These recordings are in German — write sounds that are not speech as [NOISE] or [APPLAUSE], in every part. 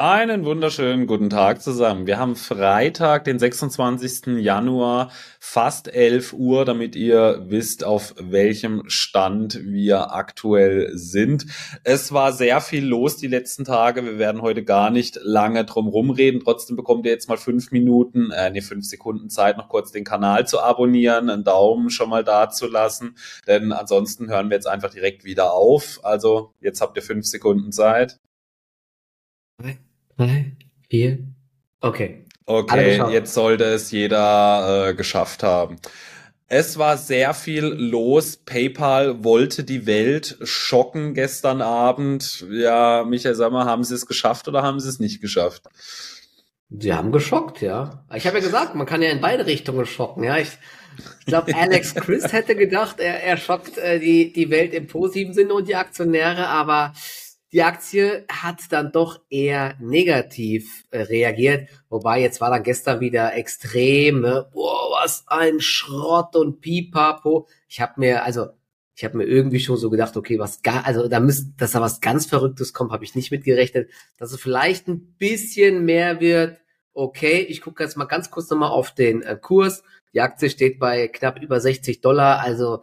Einen wunderschönen guten Tag zusammen. Wir haben Freitag, den 26. Januar, fast 11 Uhr, damit ihr wisst, auf welchem Stand wir aktuell sind. Es war sehr viel los die letzten Tage. Wir werden heute gar nicht lange drum rumreden. Trotzdem bekommt ihr jetzt mal fünf Minuten, äh, nee, fünf Sekunden Zeit, noch kurz den Kanal zu abonnieren, einen Daumen schon mal da zu lassen, denn ansonsten hören wir jetzt einfach direkt wieder auf. Also, jetzt habt ihr fünf Sekunden Zeit drei, vier. Okay. Okay, jetzt sollte es jeder äh, geschafft haben. Es war sehr viel los. PayPal wollte die Welt schocken gestern Abend. Ja, Michael, sag mal, haben sie es geschafft oder haben sie es nicht geschafft? Sie haben geschockt, ja. Ich habe ja gesagt, man kann ja in beide Richtungen schocken, ja. Ich, ich glaube, [LAUGHS] Alex Chris hätte gedacht, er, er schockt äh, die, die Welt im positiven Sinne und die Aktionäre, aber die Aktie hat dann doch eher negativ äh, reagiert, wobei jetzt war dann gestern wieder extrem, ne? boah, was ein Schrott und Pipapo. Ich habe mir, also ich habe mir irgendwie schon so gedacht, okay, was gar, also da müsste, dass da was ganz Verrücktes kommt, habe ich nicht mitgerechnet, dass es vielleicht ein bisschen mehr wird. Okay, ich gucke jetzt mal ganz kurz nochmal auf den äh, Kurs. Die Aktie steht bei knapp über 60 Dollar, also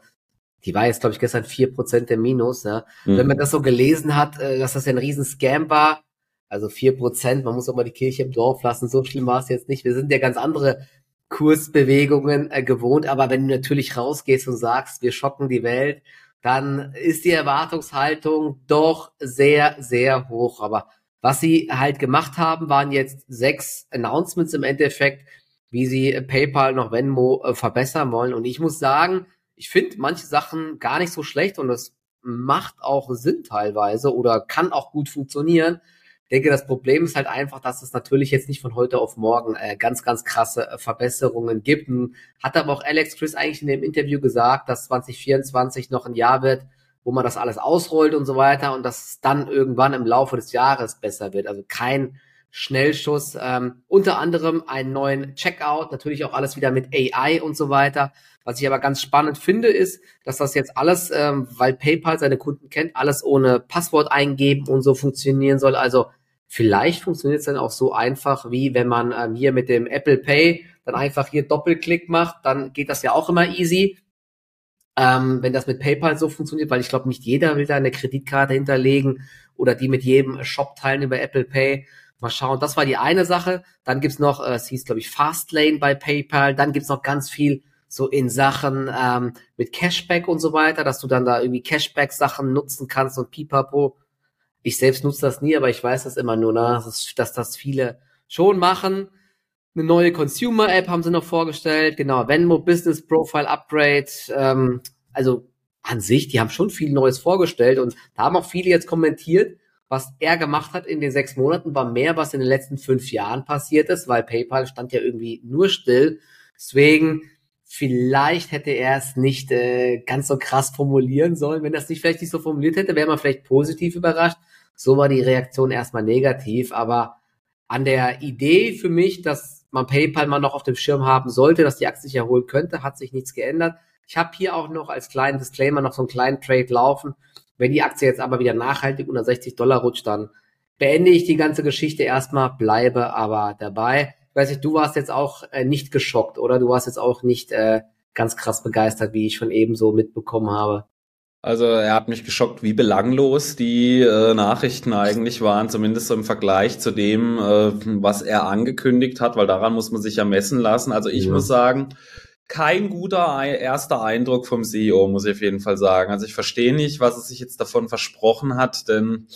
die war jetzt, glaube ich, gestern vier Prozent im Minus. Ja. Mhm. Wenn man das so gelesen hat, äh, dass das ja ein riesen Scam war, also vier Prozent, man muss auch mal die Kirche im Dorf lassen, so schlimm war es jetzt nicht. Wir sind ja ganz andere Kursbewegungen äh, gewohnt, aber wenn du natürlich rausgehst und sagst, wir schocken die Welt, dann ist die Erwartungshaltung doch sehr, sehr hoch. Aber was sie halt gemacht haben, waren jetzt sechs Announcements im Endeffekt, wie sie PayPal noch Venmo äh, verbessern wollen. Und ich muss sagen, ich finde manche Sachen gar nicht so schlecht und das macht auch Sinn teilweise oder kann auch gut funktionieren. Ich denke, das Problem ist halt einfach, dass es natürlich jetzt nicht von heute auf morgen äh, ganz, ganz krasse äh, Verbesserungen gibt. Und hat aber auch Alex Chris eigentlich in dem Interview gesagt, dass 2024 noch ein Jahr wird, wo man das alles ausrollt und so weiter und dass es dann irgendwann im Laufe des Jahres besser wird. Also kein Schnellschuss. Ähm, unter anderem einen neuen Checkout, natürlich auch alles wieder mit AI und so weiter. Was ich aber ganz spannend finde, ist, dass das jetzt alles, ähm, weil PayPal seine Kunden kennt, alles ohne Passwort eingeben und so funktionieren soll. Also vielleicht funktioniert es dann auch so einfach, wie wenn man ähm, hier mit dem Apple Pay dann einfach hier Doppelklick macht, dann geht das ja auch immer easy. Ähm, wenn das mit PayPal so funktioniert, weil ich glaube, nicht jeder will da eine Kreditkarte hinterlegen oder die mit jedem Shop teilen über Apple Pay. Mal schauen, das war die eine Sache. Dann gibt's noch, äh, es hieß, glaube ich, Fastlane bei PayPal. Dann gibt's noch ganz viel so in Sachen ähm, mit Cashback und so weiter, dass du dann da irgendwie Cashback-Sachen nutzen kannst und pipapo. Ich selbst nutze das nie, aber ich weiß das immer nur, ne? dass, dass das viele schon machen. Eine neue Consumer-App haben sie noch vorgestellt, genau, Venmo Business Profile Upgrade. Ähm, also an sich, die haben schon viel Neues vorgestellt und da haben auch viele jetzt kommentiert, was er gemacht hat in den sechs Monaten, war mehr, was in den letzten fünf Jahren passiert ist, weil PayPal stand ja irgendwie nur still. Deswegen, vielleicht hätte er es nicht äh, ganz so krass formulieren sollen. Wenn er es nicht vielleicht nicht so formuliert hätte, wäre man vielleicht positiv überrascht. So war die Reaktion erstmal negativ, aber an der Idee für mich, dass man PayPal mal noch auf dem Schirm haben sollte, dass die Aktie sich erholen könnte, hat sich nichts geändert. Ich habe hier auch noch als kleinen Disclaimer noch so einen kleinen Trade laufen. Wenn die Aktie jetzt aber wieder nachhaltig unter 60 Dollar rutscht, dann beende ich die ganze Geschichte erstmal, bleibe aber dabei. Ich weiß nicht, du warst jetzt auch äh, nicht geschockt, oder? Du warst jetzt auch nicht äh, ganz krass begeistert, wie ich schon eben so mitbekommen habe. Also er hat mich geschockt, wie belanglos die äh, Nachrichten eigentlich waren, zumindest so im Vergleich zu dem, äh, was er angekündigt hat, weil daran muss man sich ja messen lassen. Also ich ja. muss sagen, kein guter erster Eindruck vom CEO, muss ich auf jeden Fall sagen. Also ich verstehe nicht, was es sich jetzt davon versprochen hat, denn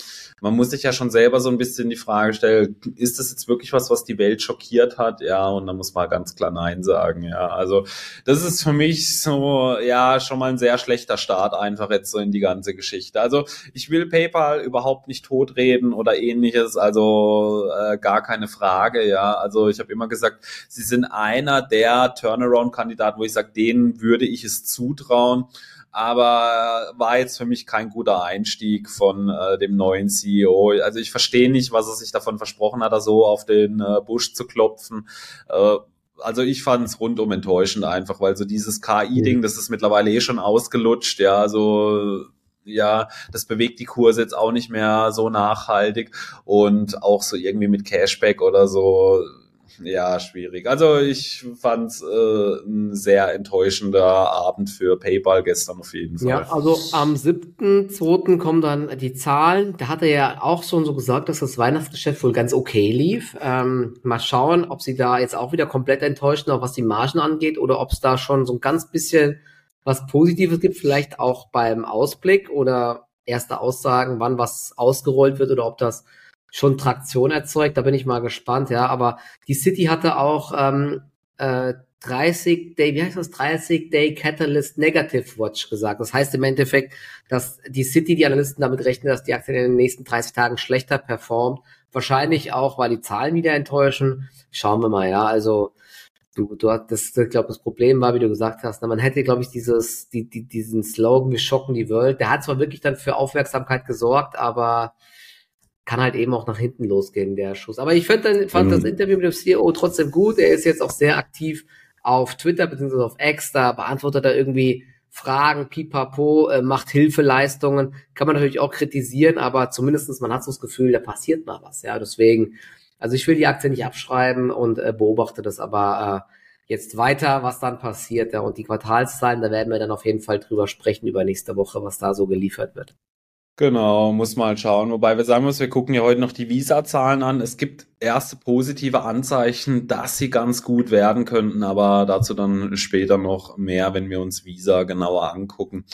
man muss sich ja schon selber so ein bisschen die Frage stellen, ist das jetzt wirklich was, was die Welt schockiert hat? Ja, und da muss man ganz klar Nein sagen. Ja, also das ist für mich so, ja, schon mal ein sehr schlechter Start einfach jetzt so in die ganze Geschichte. Also ich will PayPal überhaupt nicht totreden oder ähnliches, also äh, gar keine Frage. Ja, also ich habe immer gesagt, sie sind einer der Turnaround-Kandidaten Kandidaten, wo ich sage, denen würde ich es zutrauen. Aber war jetzt für mich kein guter Einstieg von äh, dem neuen CEO. Also ich verstehe nicht, was er sich davon versprochen hat, da so auf den äh, Busch zu klopfen. Äh, also ich fand es rundum enttäuschend einfach, weil so dieses KI-Ding, das ist mittlerweile eh schon ausgelutscht, ja, so ja, das bewegt die Kurse jetzt auch nicht mehr so nachhaltig und auch so irgendwie mit Cashback oder so ja, schwierig. Also ich fand es äh, ein sehr enttäuschender Abend für PayPal gestern auf jeden Fall. Ja, also am 7.2. kommen dann die Zahlen. Da hat er ja auch schon so gesagt, dass das Weihnachtsgeschäft wohl ganz okay lief. Ähm, mal schauen, ob sie da jetzt auch wieder komplett enttäuschen, auch was die Margen angeht, oder ob es da schon so ein ganz bisschen was Positives gibt, vielleicht auch beim Ausblick oder erste Aussagen, wann was ausgerollt wird oder ob das schon Traktion erzeugt. Da bin ich mal gespannt, ja. Aber die City hatte auch ähm, äh, 30 Day, wie heißt das? 30 Day Catalyst Negative Watch gesagt. Das heißt im Endeffekt, dass die City, die Analysten damit rechnen, dass die Aktie in den nächsten 30 Tagen schlechter performt. Wahrscheinlich auch, weil die Zahlen wieder enttäuschen. Schauen wir mal, ja. Also du, du hast das, ich glaube, das Problem war, wie du gesagt hast, na, man hätte, glaube ich, dieses, die, die, diesen Slogan, wir schocken die Welt, der hat zwar wirklich dann für Aufmerksamkeit gesorgt, aber kann halt eben auch nach hinten losgehen, der Schuss. Aber ich fand, dann, fand mhm. das Interview mit dem CEO trotzdem gut. Er ist jetzt auch sehr aktiv auf Twitter bzw. auf X, da beantwortet er irgendwie Fragen, pipapo, äh, macht Hilfeleistungen, kann man natürlich auch kritisieren, aber zumindestens man hat so das Gefühl, da passiert mal was, ja, deswegen, also ich will die Aktie nicht abschreiben und äh, beobachte das aber äh, jetzt weiter, was dann passiert, ja, und die Quartalszahlen, da werden wir dann auf jeden Fall drüber sprechen über nächste Woche, was da so geliefert wird. Genau, muss mal schauen. Wobei wir sagen müssen, wir gucken ja heute noch die Visa-Zahlen an. Es gibt erste positive Anzeichen, dass sie ganz gut werden könnten, aber dazu dann später noch mehr, wenn wir uns Visa genauer angucken.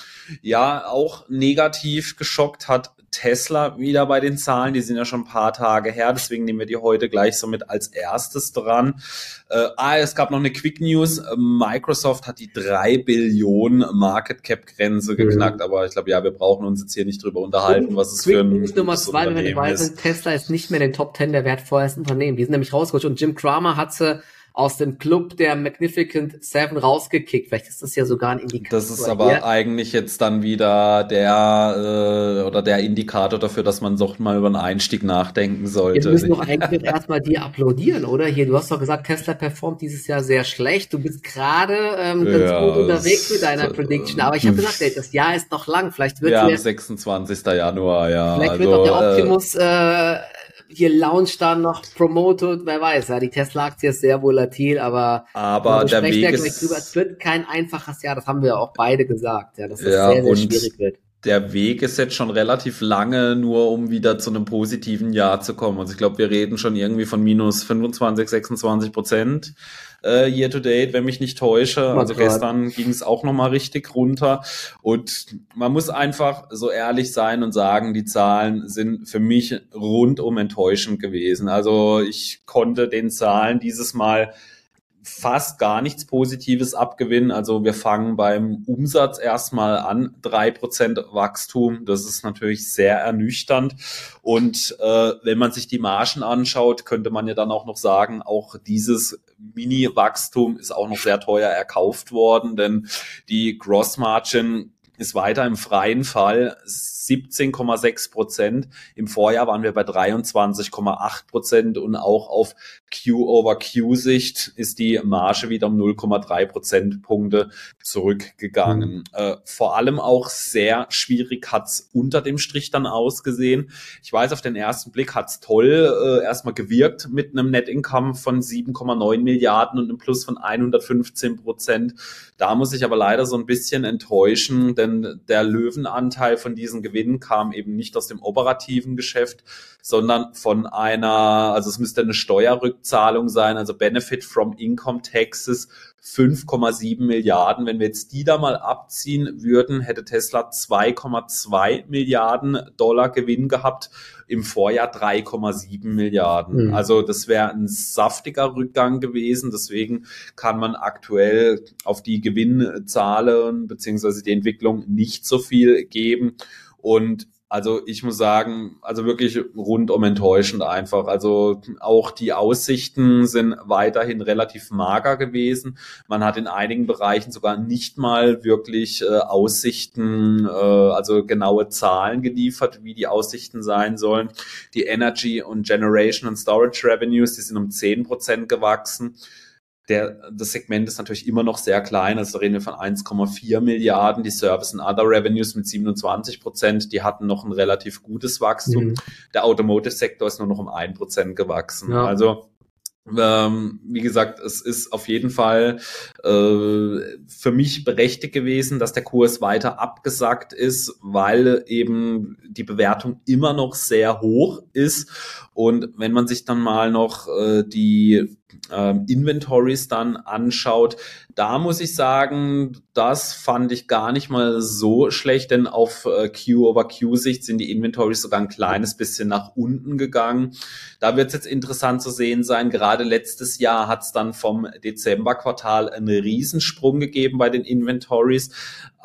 Ja, auch negativ geschockt hat Tesla wieder bei den Zahlen. Die sind ja schon ein paar Tage her, deswegen nehmen wir die heute gleich so mit als erstes dran. Äh, ah, es gab noch eine Quick News. Microsoft hat die drei Billionen Market Cap Grenze mhm. geknackt, aber ich glaube, ja, wir brauchen uns jetzt hier nicht drüber unterhalten, was es Quick für ein News Nummer zwei, wenn wir dabei sind. Tesla ist nicht mehr in den Top 10 der wertvollsten Unternehmen. Die sind nämlich rausgerutscht und Jim Cramer hat sie aus dem Club der Magnificent Seven rausgekickt. Vielleicht ist das ja sogar ein Indikator. Das ist aber hier. eigentlich jetzt dann wieder der äh, oder der Indikator dafür, dass man doch mal über einen Einstieg nachdenken sollte. Wir müssen doch eigentlich erstmal dir applaudieren, oder? Hier, du hast doch gesagt, Tesla performt dieses Jahr sehr schlecht. Du bist gerade ähm, ganz ja, gut unterwegs mit deiner Prediction. Aber ich habe gesagt, ey, das Jahr ist noch lang. Vielleicht wird ja, 26. Januar, ja. Vielleicht also, wird auch der Optimus äh, äh hier launcht dann noch promoted, wer weiß, ja, die Tesla-Aktie ist sehr volatil, aber, aber der Weg ist, drüber. es wird kein einfaches Jahr, das haben wir auch beide gesagt, ja, dass es ja, sehr, sehr schwierig wird. Der Weg ist jetzt schon relativ lange, nur um wieder zu einem positiven Jahr zu kommen. Also ich glaube, wir reden schon irgendwie von minus 25, 26 Prozent äh, year to date, wenn mich nicht täusche. Also Gott. gestern ging es auch nochmal richtig runter. Und man muss einfach so ehrlich sein und sagen, die Zahlen sind für mich rundum enttäuschend gewesen. Also ich konnte den Zahlen dieses Mal fast gar nichts Positives abgewinnen. Also wir fangen beim Umsatz erstmal an, drei Prozent Wachstum. Das ist natürlich sehr ernüchternd. Und äh, wenn man sich die Margen anschaut, könnte man ja dann auch noch sagen, auch dieses Mini-Wachstum ist auch noch sehr teuer erkauft worden, denn die Gross Margin ist weiter im freien Fall 17,6 Prozent. Im Vorjahr waren wir bei 23,8 Prozent und auch auf Q-over-Q-Sicht ist die Marge wieder um 0,3 Prozentpunkte zurückgegangen. Mhm. Äh, vor allem auch sehr schwierig hat's unter dem Strich dann ausgesehen. Ich weiß, auf den ersten Blick hat's toll äh, erstmal gewirkt mit einem Net Income von 7,9 Milliarden und einem Plus von 115 Prozent. Da muss ich aber leider so ein bisschen enttäuschen, denn der Löwenanteil von diesen Gewinn kam eben nicht aus dem operativen Geschäft, sondern von einer, also es müsste eine Steuerrückzahlung sein, also Benefit from Income Taxes 5,7 Milliarden. Wenn wir jetzt die da mal abziehen würden, hätte Tesla 2,2 Milliarden Dollar Gewinn gehabt, im Vorjahr 3,7 Milliarden. Mhm. Also das wäre ein saftiger Rückgang gewesen. Deswegen kann man aktuell auf die Gewinnzahlen beziehungsweise die Entwicklung nicht so viel geben. Und also ich muss sagen, also wirklich rundum enttäuschend einfach. Also auch die Aussichten sind weiterhin relativ mager gewesen. Man hat in einigen Bereichen sogar nicht mal wirklich äh, Aussichten, äh, also genaue Zahlen geliefert, wie die Aussichten sein sollen. Die Energy und Generation und Storage Revenues, die sind um zehn Prozent gewachsen der, das Segment ist natürlich immer noch sehr klein, also da reden wir von 1,4 Milliarden, die Service and Other Revenues mit 27 Prozent, die hatten noch ein relativ gutes Wachstum. Mhm. Der Automotive-Sektor ist nur noch um ein Prozent gewachsen. Ja. Also ähm, wie gesagt, es ist auf jeden Fall äh, für mich berechtigt gewesen, dass der Kurs weiter abgesackt ist, weil eben die Bewertung immer noch sehr hoch ist. Und wenn man sich dann mal noch äh, die äh, Inventories dann anschaut, da muss ich sagen, das fand ich gar nicht mal so schlecht, denn auf äh, Q-over-Q-Sicht sind die Inventories sogar ein kleines bisschen nach unten gegangen. Da wird es jetzt interessant zu sehen sein. Gerade letztes Jahr hat es dann vom Dezemberquartal einen Riesensprung gegeben bei den Inventories.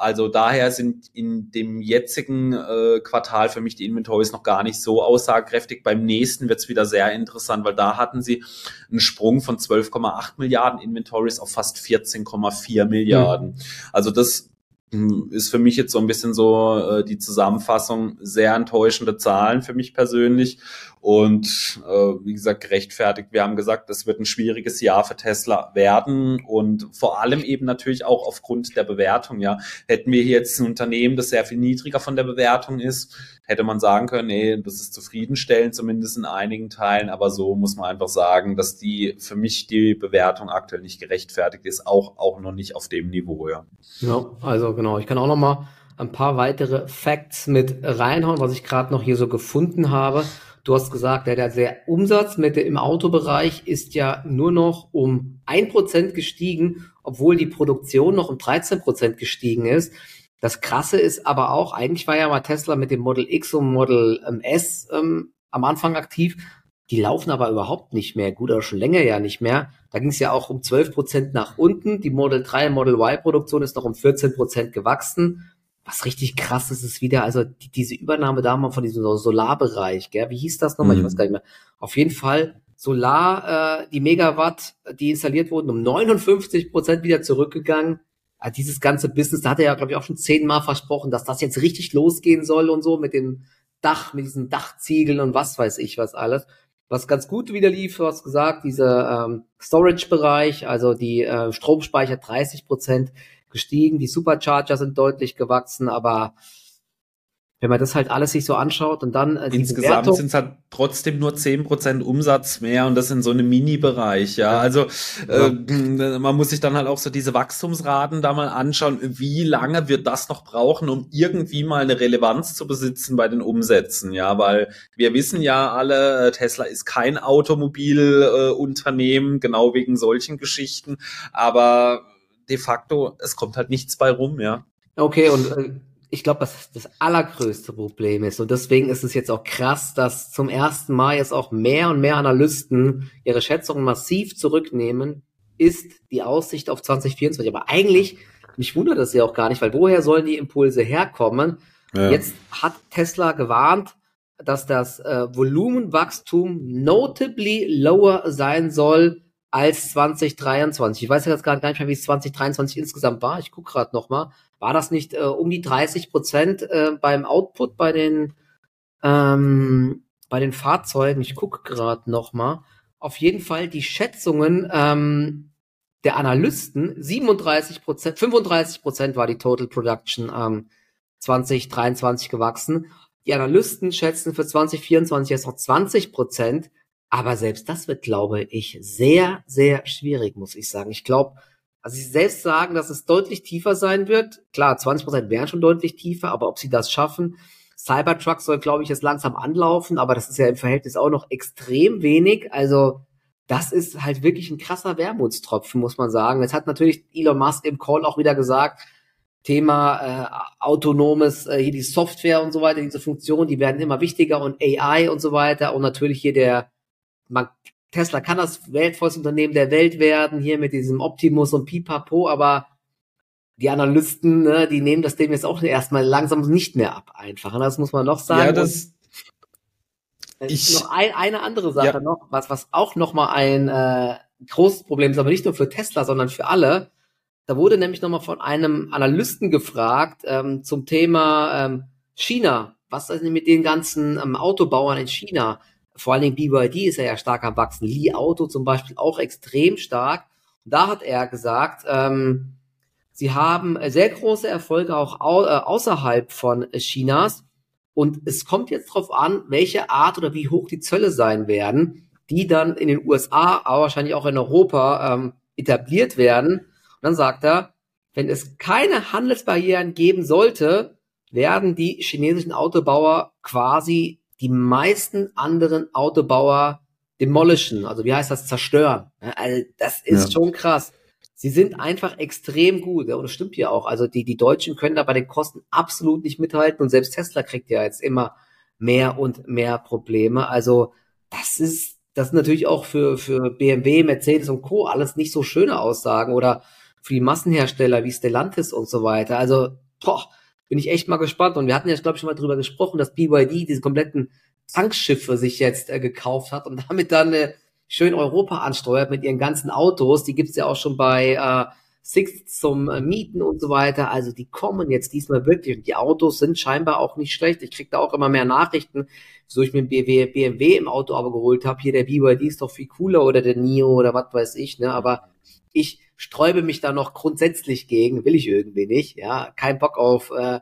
Also daher sind in dem jetzigen äh, Quartal für mich die Inventories noch gar nicht so aussagekräftig. Beim nächsten wird es wieder sehr interessant, weil da hatten sie einen Sprung von 12,8 Milliarden Inventories auf fast 14,4 Milliarden. Mhm. Also das hm, ist für mich jetzt so ein bisschen so äh, die Zusammenfassung sehr enttäuschende Zahlen für mich persönlich und äh, wie gesagt gerechtfertigt. Wir haben gesagt, es wird ein schwieriges Jahr für Tesla werden und vor allem eben natürlich auch aufgrund der Bewertung. Ja, hätten wir jetzt ein Unternehmen, das sehr viel niedriger von der Bewertung ist, hätte man sagen können, nee, das ist zufriedenstellend, zumindest in einigen Teilen. Aber so muss man einfach sagen, dass die für mich die Bewertung aktuell nicht gerechtfertigt ist, auch auch noch nicht auf dem Niveau. Ja, ja also genau. Ich kann auch noch mal ein paar weitere Facts mit reinhauen, was ich gerade noch hier so gefunden habe. Du hast gesagt, der, der Umsatz mit der, im Autobereich ist ja nur noch um ein Prozent gestiegen, obwohl die Produktion noch um 13 Prozent gestiegen ist. Das Krasse ist aber auch, eigentlich war ja mal Tesla mit dem Model X und Model ähm, S ähm, am Anfang aktiv. Die laufen aber überhaupt nicht mehr gut, oder schon länger ja nicht mehr. Da ging es ja auch um 12 Prozent nach unten. Die Model 3 Model Y Produktion ist noch um 14 Prozent gewachsen was richtig krass ist, ist wieder, also die, diese Übernahme damals von diesem Solarbereich, gell? Wie hieß das nochmal? Mhm. Ich weiß gar nicht mehr. Auf jeden Fall Solar, äh, die Megawatt, die installiert wurden, um 59 Prozent wieder zurückgegangen. Also dieses ganze Business, da hat er ja, glaube ich, auch schon zehnmal versprochen, dass das jetzt richtig losgehen soll und so mit dem Dach, mit diesen Dachziegeln und was weiß ich was alles. Was ganz gut wieder lief, du hast gesagt, dieser ähm, Storage-Bereich, also die äh, Stromspeicher 30 Prozent, gestiegen, die Supercharger sind deutlich gewachsen, aber wenn man das halt alles sich so anschaut und dann äh, insgesamt sind es halt trotzdem nur zehn Prozent Umsatz mehr und das in so einem Mini-Bereich, ja. Also ja. Äh, man muss sich dann halt auch so diese Wachstumsraten da mal anschauen, wie lange wird das noch brauchen, um irgendwie mal eine Relevanz zu besitzen bei den Umsätzen, ja, weil wir wissen ja alle, äh, Tesla ist kein Automobilunternehmen, äh, genau wegen solchen Geschichten, aber de facto, es kommt halt nichts bei rum, ja. Okay, und äh, ich glaube, was das allergrößte Problem ist, und deswegen ist es jetzt auch krass, dass zum ersten Mal jetzt auch mehr und mehr Analysten ihre Schätzungen massiv zurücknehmen, ist die Aussicht auf 2024. Aber eigentlich, mich wundert das ja auch gar nicht, weil woher sollen die Impulse herkommen? Ja. Jetzt hat Tesla gewarnt, dass das äh, Volumenwachstum notably lower sein soll als 2023. Ich weiß jetzt gar nicht mehr, wie es 2023 insgesamt war. Ich gucke gerade noch mal. War das nicht äh, um die 30 Prozent äh, beim Output bei den ähm, bei den Fahrzeugen? Ich gucke gerade noch mal. Auf jeden Fall die Schätzungen ähm, der Analysten 37 Prozent, 35 Prozent war die Total Production ähm, 2023 gewachsen. Die Analysten schätzen für 2024 jetzt noch 20 Prozent. Aber selbst das wird, glaube ich, sehr, sehr schwierig, muss ich sagen. Ich glaube, also sie selbst sagen, dass es deutlich tiefer sein wird. Klar, 20 Prozent wären schon deutlich tiefer, aber ob sie das schaffen, Cybertruck soll, glaube ich, jetzt langsam anlaufen, aber das ist ja im Verhältnis auch noch extrem wenig. Also das ist halt wirklich ein krasser Wermutstropfen, muss man sagen. Jetzt hat natürlich Elon Musk im Call auch wieder gesagt, Thema äh, autonomes, äh, hier die Software und so weiter, diese Funktionen, die werden immer wichtiger und AI und so weiter und natürlich hier der man, Tesla kann das wertvollste Unternehmen der Welt werden, hier mit diesem Optimus und Pipapo, aber die Analysten, ne, die nehmen das dem jetzt auch erstmal langsam nicht mehr ab, einfach. Und das muss man noch sagen. Ja, das, ich, noch ein, eine andere Sache ja. noch, was, was auch noch mal ein äh, großes Problem ist, aber nicht nur für Tesla, sondern für alle. Da wurde nämlich noch mal von einem Analysten gefragt ähm, zum Thema ähm, China. Was ist denn mit den ganzen ähm, Autobauern in China? Vor allen Dingen BYD ist ja, ja stark am Wachsen. Li Auto zum Beispiel auch extrem stark. Da hat er gesagt, ähm, sie haben sehr große Erfolge auch au äh, außerhalb von Chinas. Und es kommt jetzt darauf an, welche Art oder wie hoch die Zölle sein werden, die dann in den USA, aber wahrscheinlich auch in Europa ähm, etabliert werden. Und dann sagt er, wenn es keine Handelsbarrieren geben sollte, werden die chinesischen Autobauer quasi die meisten anderen Autobauer demolishen. Also wie heißt das? Zerstören. Also das ist ja. schon krass. Sie sind einfach extrem gut. Ja, und das stimmt ja auch. Also die, die Deutschen können da bei den Kosten absolut nicht mithalten. Und selbst Tesla kriegt ja jetzt immer mehr und mehr Probleme. Also das ist, das sind natürlich auch für, für BMW, Mercedes und Co. alles nicht so schöne Aussagen oder für die Massenhersteller wie Stellantis und so weiter. Also, boah, bin ich echt mal gespannt. Und wir hatten ja, glaube ich, schon mal drüber gesprochen, dass BYD diese kompletten Tankschiffe sich jetzt äh, gekauft hat und [LAUGHS] damit dann äh, schön Europa ansteuert mit ihren ganzen Autos. Die gibt's ja auch schon bei äh, Six zum äh, Mieten und so weiter. Also die kommen jetzt diesmal wirklich. Und die Autos sind scheinbar auch nicht schlecht. Ich krieg da auch immer mehr Nachrichten, wieso ich mir ein BMW, BMW im Auto aber geholt habe. Hier der BYD ist doch viel cooler oder der NIO oder was weiß ich. Ne? Aber ich sträube mich da noch grundsätzlich gegen, will ich irgendwie nicht, ja, kein Bock auf äh,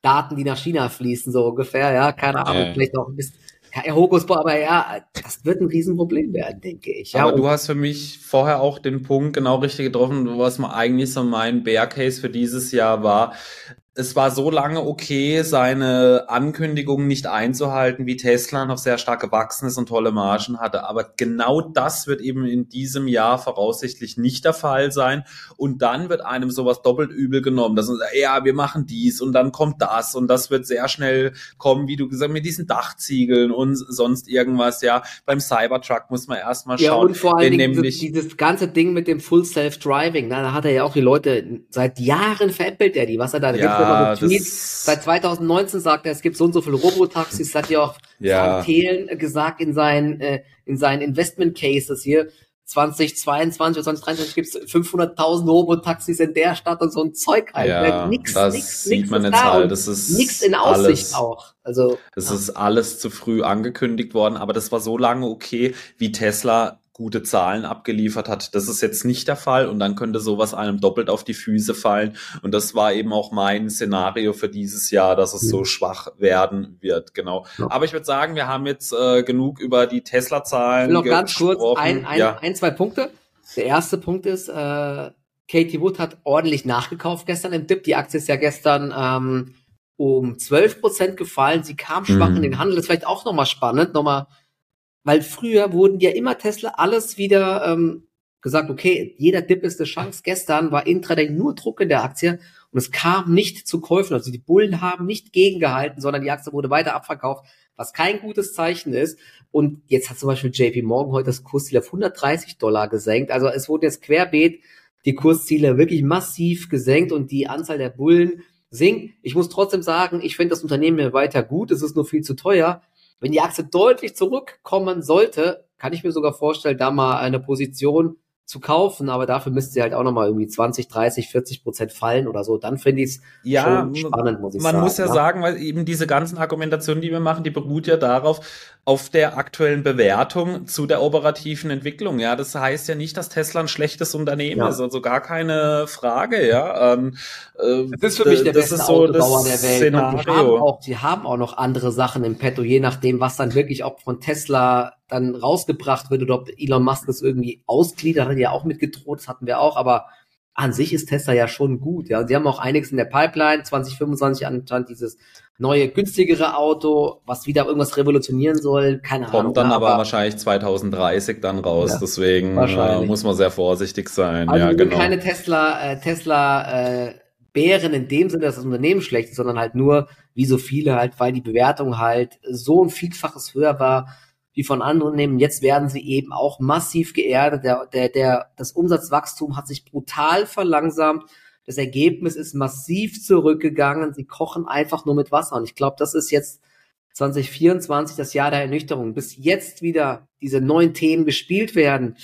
Daten, die nach China fließen, so ungefähr, ja, keine Ahnung, äh. vielleicht auch ein bisschen ja, Hokuspokus, aber ja, das wird ein Riesenproblem werden, denke ich. Ja, aber du hast für mich vorher auch den Punkt genau richtig getroffen, was mal eigentlich so mein Bear Case für dieses Jahr war es war so lange okay, seine Ankündigungen nicht einzuhalten, wie Tesla noch sehr stark gewachsen ist und tolle Margen hatte. Aber genau das wird eben in diesem Jahr voraussichtlich nicht der Fall sein. Und dann wird einem sowas doppelt übel genommen. dass man sagt, ja, wir machen dies und dann kommt das und das wird sehr schnell kommen, wie du gesagt hast, mit diesen Dachziegeln und sonst irgendwas. Ja, beim Cybertruck muss man erstmal schauen. Ja, und vor allem dieses, dieses ganze Ding mit dem Full Self-Driving, da hat er ja auch die Leute, seit Jahren veräppelt er die, was er da ja ja. Seit 2019 sagt er, es gibt so und so viele Robotaxis. Das hat ja auch ja. Thelen gesagt in seinen, äh, in seinen Investment Cases hier. 2022 oder 2023 gibt es 500.000 Robotaxis in der Stadt und so ein Zeug halt. Ja, nix, das nix, sieht nix man jetzt halt. Das ist nichts in Aussicht alles, auch. Also es ja. ist alles zu früh angekündigt worden, aber das war so lange okay, wie Tesla gute Zahlen abgeliefert hat. Das ist jetzt nicht der Fall und dann könnte sowas einem doppelt auf die Füße fallen. Und das war eben auch mein Szenario für dieses Jahr, dass es mhm. so schwach werden wird. Genau. Ja. Aber ich würde sagen, wir haben jetzt äh, genug über die Tesla-Zahlen Noch ganz kurz ein, ein, ja. ein, zwei Punkte. Der erste Punkt ist, äh, Katie Wood hat ordentlich nachgekauft gestern im Dip. Die Aktie ist ja gestern ähm, um 12 Prozent gefallen. Sie kam schwach mhm. in den Handel. Das ist vielleicht auch nochmal spannend, nochmal weil früher wurden ja immer Tesla alles wieder ähm, gesagt, okay, jeder Dip ist eine Chance. Gestern war Intraday nur Druck in der Aktie und es kam nicht zu Käufen. Also die Bullen haben nicht gegengehalten, sondern die Aktie wurde weiter abverkauft, was kein gutes Zeichen ist. Und jetzt hat zum Beispiel JP Morgan heute das Kursziel auf 130 Dollar gesenkt. Also es wurde jetzt querbeet die Kursziele wirklich massiv gesenkt und die Anzahl der Bullen sinkt. Ich muss trotzdem sagen, ich finde das Unternehmen weiter gut. Es ist nur viel zu teuer. Wenn die Aktie deutlich zurückkommen sollte, kann ich mir sogar vorstellen, da mal eine Position zu kaufen, aber dafür müsste sie halt auch nochmal irgendwie 20, 30, 40 Prozent fallen oder so. Dann finde ich es ja, schon spannend, muss ich man sagen. Man muss ja, ja, sagen, weil eben diese ganzen Argumentationen, die wir machen, die beruht ja darauf, auf der aktuellen Bewertung zu der operativen Entwicklung. Ja, das heißt ja nicht, dass Tesla ein schlechtes Unternehmen ja. ist, also gar keine Frage. Ja, ähm, äh, das ist für mich der beste so Autobauer der Welt. Szenario. Und die haben, auch, die haben auch noch andere Sachen im Petto, je nachdem, was dann wirklich auch von Tesla dann rausgebracht wird oder ob Elon Musk das irgendwie ausgliedert, hat ja auch mitgedroht, das hatten wir auch, aber an sich ist Tesla ja schon gut, ja. Sie haben auch einiges in der Pipeline, 2025 anscheinend dieses neue, günstigere Auto, was wieder irgendwas revolutionieren soll, keine Kommt Ahnung. Kommt dann aber, aber, wahrscheinlich 2030 dann raus, ja, deswegen äh, muss man sehr vorsichtig sein. Also ja, genau. keine Tesla, äh, Tesla, äh, Bären in dem Sinne, dass das Unternehmen schlecht ist, sondern halt nur, wie so viele halt, weil die Bewertung halt so ein Vielfaches höher war, wie von anderen Unternehmen. Jetzt werden sie eben auch massiv geerdet. Der, der, der, das Umsatzwachstum hat sich brutal verlangsamt. Das Ergebnis ist massiv zurückgegangen. Sie kochen einfach nur mit Wasser. Und ich glaube, das ist jetzt 2024 das Jahr der Ernüchterung. Bis jetzt wieder diese neuen Themen gespielt werden,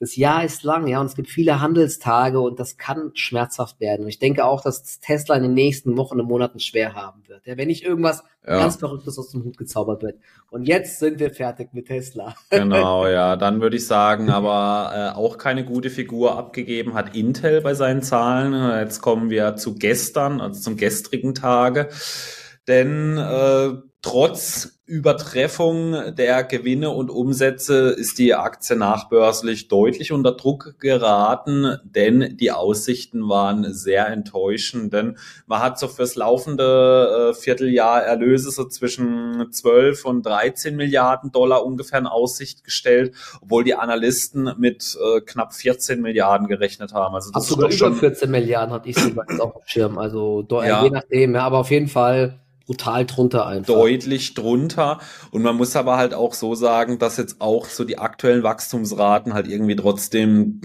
das Jahr ist lang, ja, und es gibt viele Handelstage und das kann schmerzhaft werden. Und ich denke auch, dass Tesla in den nächsten Wochen und Monaten schwer haben wird. Ja, wenn nicht irgendwas ja. ganz Verrücktes aus dem Hut gezaubert wird. Und jetzt sind wir fertig mit Tesla. [LAUGHS] Genau, ja, dann würde ich sagen, aber äh, auch keine gute Figur abgegeben hat Intel bei seinen Zahlen. Jetzt kommen wir zu gestern, also zum gestrigen Tage. Denn äh, trotz Übertreffung der Gewinne und Umsätze ist die Aktie nachbörslich deutlich unter Druck geraten, denn die Aussichten waren sehr enttäuschend. Denn man hat so fürs laufende äh, Vierteljahr Erlöse so zwischen 12 und 13 Milliarden Dollar ungefähr in Aussicht gestellt, obwohl die Analysten mit äh, knapp 14 Milliarden gerechnet haben. Also das Ach, sogar über 14 Milliarden hatte ich sogar auf dem Schirm. Also ja. je nachdem, ja, aber auf jeden Fall brutal drunter einfach. Deutlich drunter. Und man muss aber halt auch so sagen, dass jetzt auch so die aktuellen Wachstumsraten halt irgendwie trotzdem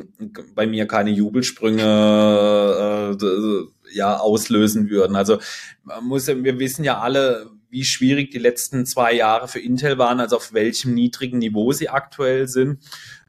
bei mir keine Jubelsprünge äh, ja auslösen würden. Also man muss, wir wissen ja alle, wie schwierig die letzten zwei Jahre für Intel waren, also auf welchem niedrigen Niveau sie aktuell sind.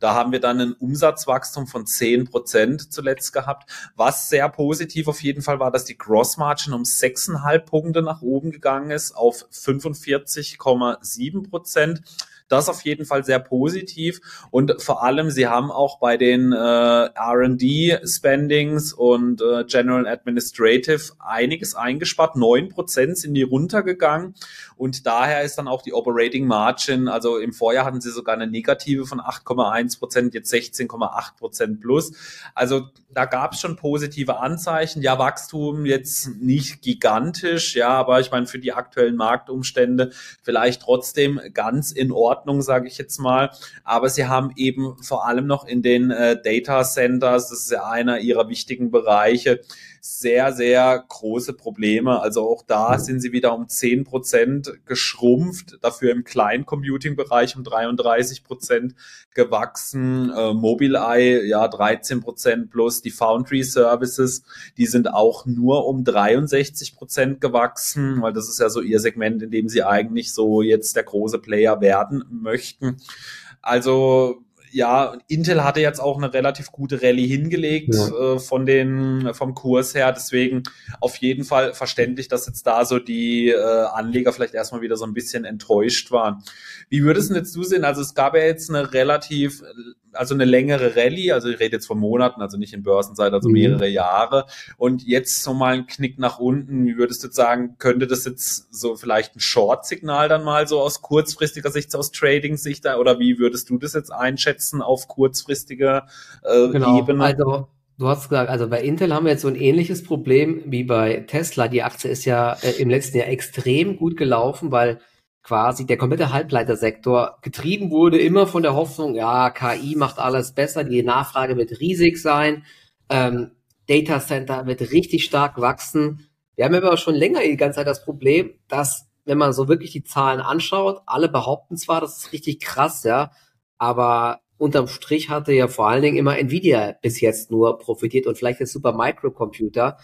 Da haben wir dann ein Umsatzwachstum von 10 Prozent zuletzt gehabt. Was sehr positiv auf jeden Fall war, dass die Grossmargin um 6,5 Punkte nach oben gegangen ist auf 45,7 Prozent. Das auf jeden Fall sehr positiv und vor allem, sie haben auch bei den äh, R&D-Spendings und äh, General Administrative einiges eingespart. Neun Prozent sind die runtergegangen und daher ist dann auch die Operating Margin, also im Vorjahr hatten sie sogar eine negative von 8,1 Prozent, jetzt 16,8 Prozent plus. Also da gab es schon positive Anzeichen. Ja, Wachstum jetzt nicht gigantisch, ja, aber ich meine für die aktuellen Marktumstände vielleicht trotzdem ganz in Ordnung Ordnung, sage ich jetzt mal. Aber sie haben eben vor allem noch in den äh, Data Centers, das ist ja einer ihrer wichtigen Bereiche, sehr, sehr große Probleme. Also auch da sind sie wieder um 10 Prozent geschrumpft, dafür im Client-Computing-Bereich um 33 Prozent gewachsen. Äh, Mobileye, ja, 13 Prozent plus. Die Foundry Services, die sind auch nur um 63 Prozent gewachsen, weil das ist ja so ihr Segment, in dem sie eigentlich so jetzt der große Player werden möchten. Also ja, Intel hatte jetzt auch eine relativ gute Rallye hingelegt ja. äh, von den vom Kurs her. Deswegen auf jeden Fall verständlich, dass jetzt da so die äh, Anleger vielleicht erstmal wieder so ein bisschen enttäuscht waren. Wie würdest du jetzt du sehen? Also es gab ja jetzt eine relativ also eine längere Rallye, also ich rede jetzt von Monaten, also nicht in Börsenzeit, also mhm. mehrere Jahre. Und jetzt so mal ein Knick nach unten. Wie würdest du jetzt sagen, könnte das jetzt so vielleicht ein Short-Signal dann mal so aus kurzfristiger Sicht, aus Trading-Sicht, oder wie würdest du das jetzt einschätzen auf kurzfristige äh, genau. Ebene? Also Du hast gesagt, also bei Intel haben wir jetzt so ein ähnliches Problem wie bei Tesla. Die Aktie ist ja äh, im letzten Jahr extrem gut gelaufen, weil quasi der komplette Halbleitersektor getrieben wurde immer von der Hoffnung, ja, KI macht alles besser, die Nachfrage wird riesig sein, ähm, Data Center wird richtig stark wachsen. Wir haben aber schon länger die ganze Zeit das Problem, dass wenn man so wirklich die Zahlen anschaut, alle behaupten zwar, das ist richtig krass, ja, aber unterm Strich hatte ja vor allen Dingen immer Nvidia bis jetzt nur profitiert und vielleicht der Super Microcomputer.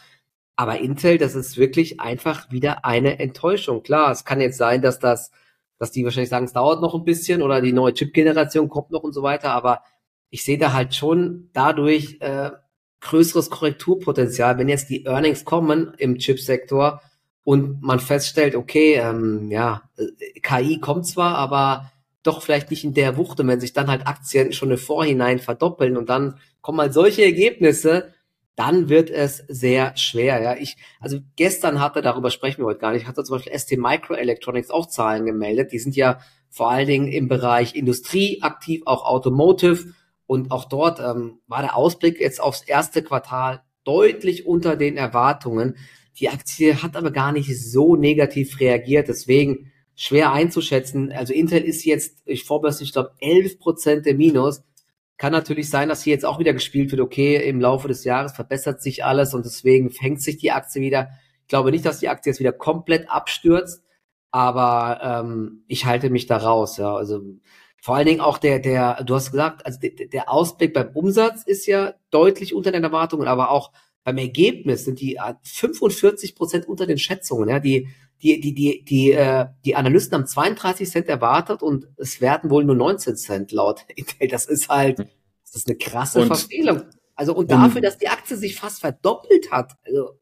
Aber Intel, das ist wirklich einfach wieder eine Enttäuschung. Klar, es kann jetzt sein, dass das, dass die wahrscheinlich sagen, es dauert noch ein bisschen oder die neue Chip-Generation kommt noch und so weiter. Aber ich sehe da halt schon dadurch äh, größeres Korrekturpotenzial, wenn jetzt die Earnings kommen im Chipsektor und man feststellt, okay, ähm, ja, äh, KI kommt zwar, aber doch vielleicht nicht in der Wucht und wenn sich dann halt Aktien schon im Vorhinein verdoppeln und dann kommen halt solche Ergebnisse, dann wird es sehr schwer. Ja, ich, also gestern hatte, darüber sprechen wir heute gar nicht, hatte zum Beispiel ST Microelectronics auch Zahlen gemeldet. Die sind ja vor allen Dingen im Bereich Industrie aktiv, auch Automotive. Und auch dort ähm, war der Ausblick jetzt aufs erste Quartal deutlich unter den Erwartungen. Die Aktie hat aber gar nicht so negativ reagiert. Deswegen schwer einzuschätzen. Also Intel ist jetzt, ich vorbörslich, ich glaube, 11 Prozent im Minus. Kann natürlich sein, dass hier jetzt auch wieder gespielt wird, okay, im Laufe des Jahres verbessert sich alles und deswegen fängt sich die Aktie wieder. Ich glaube nicht, dass die Aktie jetzt wieder komplett abstürzt, aber ähm, ich halte mich da raus, ja. Also vor allen Dingen auch der, der, du hast gesagt, also der, der Ausblick beim Umsatz ist ja deutlich unter den Erwartungen, aber auch beim Ergebnis sind die 45 Prozent unter den Schätzungen, ja. Die, die, die, die, die, äh, die Analysten haben 32 Cent erwartet und es werden wohl nur 19 Cent laut [LAUGHS] Intel. Das ist halt Das ist eine krasse und, Verfehlung. Also und dafür, dass die Aktie sich fast verdoppelt hat. Also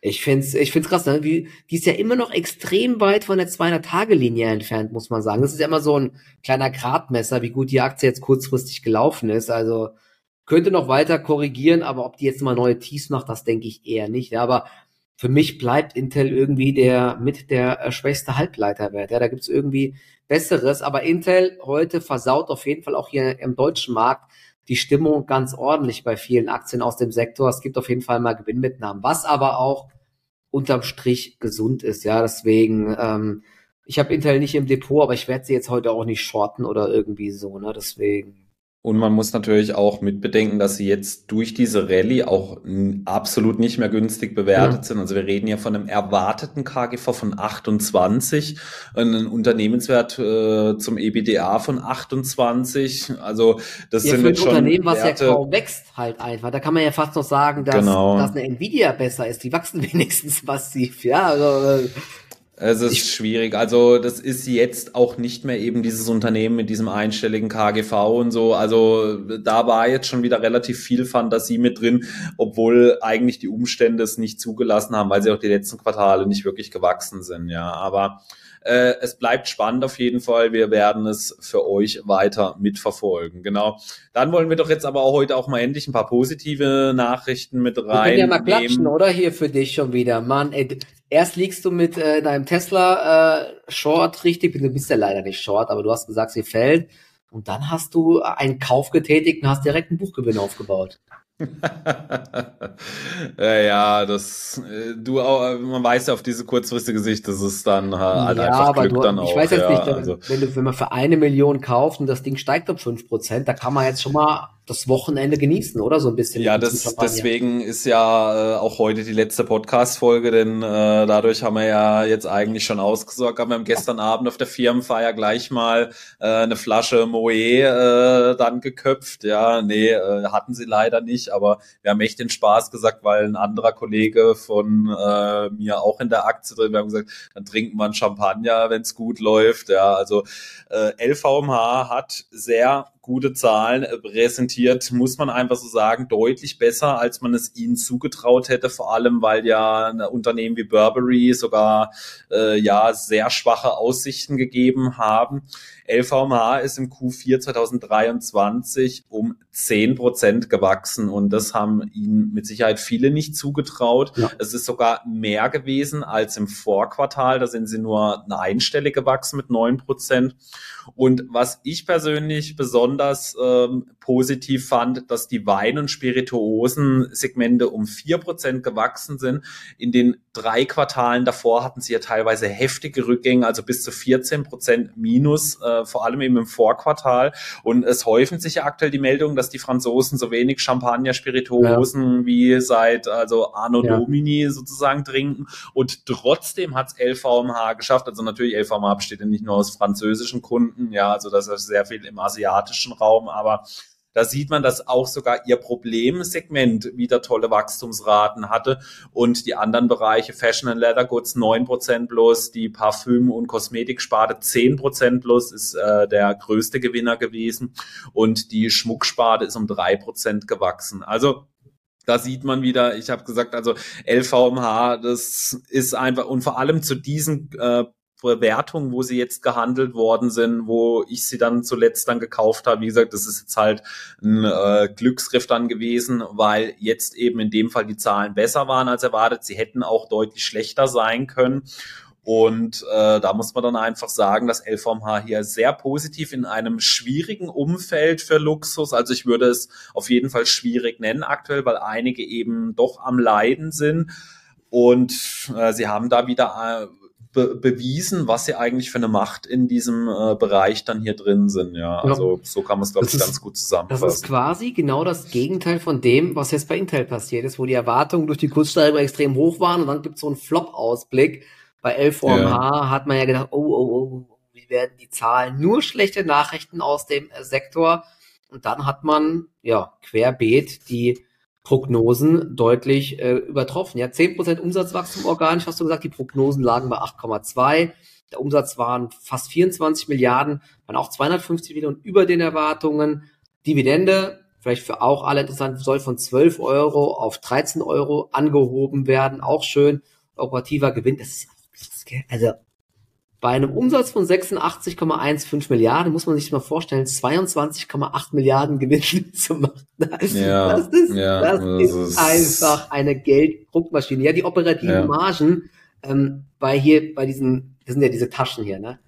ich find's, ich find's krass, ne? Wie, die ist ja immer noch extrem weit von der 200-Tage-Linie entfernt, muss man sagen. Das ist ja immer so ein kleiner Gradmesser, wie gut die Aktie jetzt kurzfristig gelaufen ist. Also könnte noch weiter korrigieren, aber ob die jetzt mal neue Tiefs macht, das denke ich eher nicht. Ja, aber für mich bleibt Intel irgendwie der mit der äh, schwächste Halbleiterwert. Ja, da gibt's irgendwie Besseres, aber Intel heute versaut auf jeden Fall auch hier im deutschen Markt die Stimmung ganz ordentlich bei vielen Aktien aus dem Sektor. Es gibt auf jeden Fall mal Gewinnmitnahmen, was aber auch unterm Strich gesund ist. Ja, deswegen, ähm, ich habe Intel nicht im Depot, aber ich werde sie jetzt heute auch nicht shorten oder irgendwie so. Ne, deswegen. Und man muss natürlich auch mitbedenken, dass sie jetzt durch diese Rallye auch absolut nicht mehr günstig bewertet ja. sind. Also wir reden ja von einem erwarteten KGV von 28, einen Unternehmenswert äh, zum EBDA von 28. Also das ja, sind für ein schon Unternehmen, was Werte, ja kaum wächst, halt einfach. Da kann man ja fast noch sagen, dass, genau. dass eine Nvidia besser ist. Die wachsen [LAUGHS] wenigstens massiv. Ja, also äh, es ist ich, schwierig. Also das ist jetzt auch nicht mehr eben dieses Unternehmen mit diesem einstelligen KGV und so. Also da war jetzt schon wieder relativ viel Fantasie mit drin, obwohl eigentlich die Umstände es nicht zugelassen haben, weil sie auch die letzten Quartale nicht wirklich gewachsen sind. Ja, aber äh, es bleibt spannend auf jeden Fall. Wir werden es für euch weiter mitverfolgen. Genau. Dann wollen wir doch jetzt aber auch heute auch mal endlich ein paar positive Nachrichten mit rein. Wir können ja mal klatschen, oder? Hier für dich schon wieder. Mann, ey, erst liegst du mit äh, deinem Tesla äh, Short richtig, du bist ja leider nicht Short, aber du hast gesagt, sie fällt. Und dann hast du einen Kauf getätigt und hast direkt einen Buchgewinn aufgebaut. [LAUGHS] ja, das äh, du auch, man weiß ja auf diese kurzfristige Sicht, das ist dann halt ja, einfach Glück du, dann ich auch. Ich weiß jetzt ja, nicht, wenn, also. wenn, du, wenn man für eine Million kauft und das Ding steigt um fünf Prozent, da kann man jetzt schon mal das Wochenende genießen, oder? So ein bisschen. Ja, das, deswegen ist ja äh, auch heute die letzte Podcast-Folge, denn äh, dadurch haben wir ja jetzt eigentlich schon ausgesorgt. Aber wir haben gestern Abend auf der Firmenfeier gleich mal äh, eine Flasche Moe äh, dann geköpft. Ja, nee, äh, hatten sie leider nicht, aber wir haben echt den Spaß gesagt, weil ein anderer Kollege von äh, mir auch in der Aktie drin, wir haben gesagt, dann trinken wir einen Champagner, wenn es gut läuft. Ja, also äh, LVMH hat sehr gute Zahlen äh, präsentiert, muss man einfach so sagen, deutlich besser, als man es ihnen zugetraut hätte, vor allem weil ja ein Unternehmen wie Burberry sogar äh, ja sehr schwache Aussichten gegeben haben. LVMH ist im Q4 2023 um 10 Prozent gewachsen und das haben ihnen mit Sicherheit viele nicht zugetraut. Ja. Es ist sogar mehr gewesen als im Vorquartal. Da sind sie nur eine einstellige gewachsen mit 9 Prozent. Und was ich persönlich besonders ähm, positiv fand, dass die Wein- und Spirituosen-Segmente um 4 Prozent gewachsen sind. In den drei Quartalen davor hatten sie ja teilweise heftige Rückgänge, also bis zu 14 Prozent minus. Äh, vor allem eben im Vorquartal. Und es häufen sich ja aktuell die Meldungen, dass die Franzosen so wenig Champagner, Spirituosen ja. wie seit also Arno ja. Domini sozusagen trinken. Und trotzdem hat es LVMH geschafft. Also natürlich LVMH besteht ja nicht nur aus französischen Kunden, ja, also das ist sehr viel im asiatischen Raum, aber da sieht man, dass auch sogar ihr Problemsegment wieder tolle Wachstumsraten hatte und die anderen Bereiche Fashion and Leather Goods 9% plus, die Parfüm- und Kosmetiksparte 10% plus ist äh, der größte Gewinner gewesen und die Schmucksparte ist um 3% gewachsen. Also da sieht man wieder, ich habe gesagt, also LVMH, das ist einfach und vor allem zu diesen äh, Bewertungen, wo sie jetzt gehandelt worden sind, wo ich sie dann zuletzt dann gekauft habe. Wie gesagt, das ist jetzt halt ein äh, Glücksgriff dann gewesen, weil jetzt eben in dem Fall die Zahlen besser waren als erwartet. Sie hätten auch deutlich schlechter sein können. Und äh, da muss man dann einfach sagen, dass LVMH hier sehr positiv in einem schwierigen Umfeld für Luxus, also ich würde es auf jeden Fall schwierig nennen aktuell, weil einige eben doch am Leiden sind. Und äh, sie haben da wieder äh, be bewiesen, was sie eigentlich für eine Macht in diesem äh, Bereich dann hier drin sind. Ja, also ja. so kann man es, glaube ich, ganz gut zusammenfassen. Das ist quasi genau das Gegenteil von dem, was jetzt bei Intel passiert ist, wo die Erwartungen durch die Kurssteigerung extrem hoch waren und dann gibt es so einen Flop-Ausblick. Bei LVMH ja. hat man ja gedacht, oh, oh, oh, wie werden die Zahlen? Nur schlechte Nachrichten aus dem äh, Sektor. Und dann hat man, ja, querbeet die Prognosen deutlich äh, übertroffen. Ja, 10% Umsatzwachstum organisch, hast du gesagt, die Prognosen lagen bei 8,2. Der Umsatz waren fast 24 Milliarden, waren auch 250 Millionen über den Erwartungen. Dividende, vielleicht für auch alle interessant, soll von 12 Euro auf 13 Euro angehoben werden. Auch schön. Operativer Gewinn, das ist, also bei einem Umsatz von 86,15 Milliarden muss man sich mal vorstellen, 22,8 Milliarden Gewinn [LAUGHS] zu machen. Das, ja, das, ist, ja, das, das ist, ist, einfach eine Gelddruckmaschine. Ja, die operativen ja. Margen ähm, bei hier, bei diesen, das sind ja diese Taschen hier, ne?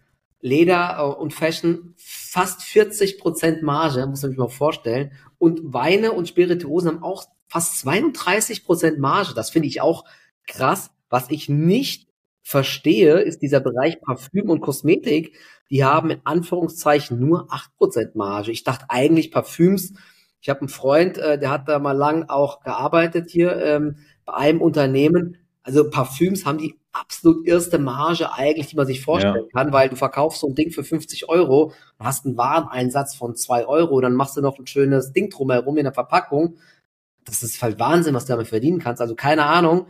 Leder äh, und Fashion fast 40 Prozent Marge, muss man sich mal vorstellen. Und Weine und Spirituosen haben auch fast 32 Prozent Marge. Das finde ich auch krass. Was ich nicht verstehe, ist dieser Bereich Parfüm und Kosmetik. Die haben in Anführungszeichen nur 8 Prozent Marge. Ich dachte eigentlich Parfüms. Ich habe einen Freund, äh, der hat da mal lang auch gearbeitet hier ähm, bei einem Unternehmen. Also Parfüms haben die absolut erste Marge eigentlich, die man sich vorstellen ja. kann, weil du verkaufst so ein Ding für 50 Euro, hast einen Wareneinsatz von 2 Euro, dann machst du noch ein schönes Ding drumherum in der Verpackung. Das ist halt Wahnsinn, was du damit verdienen kannst. Also keine Ahnung,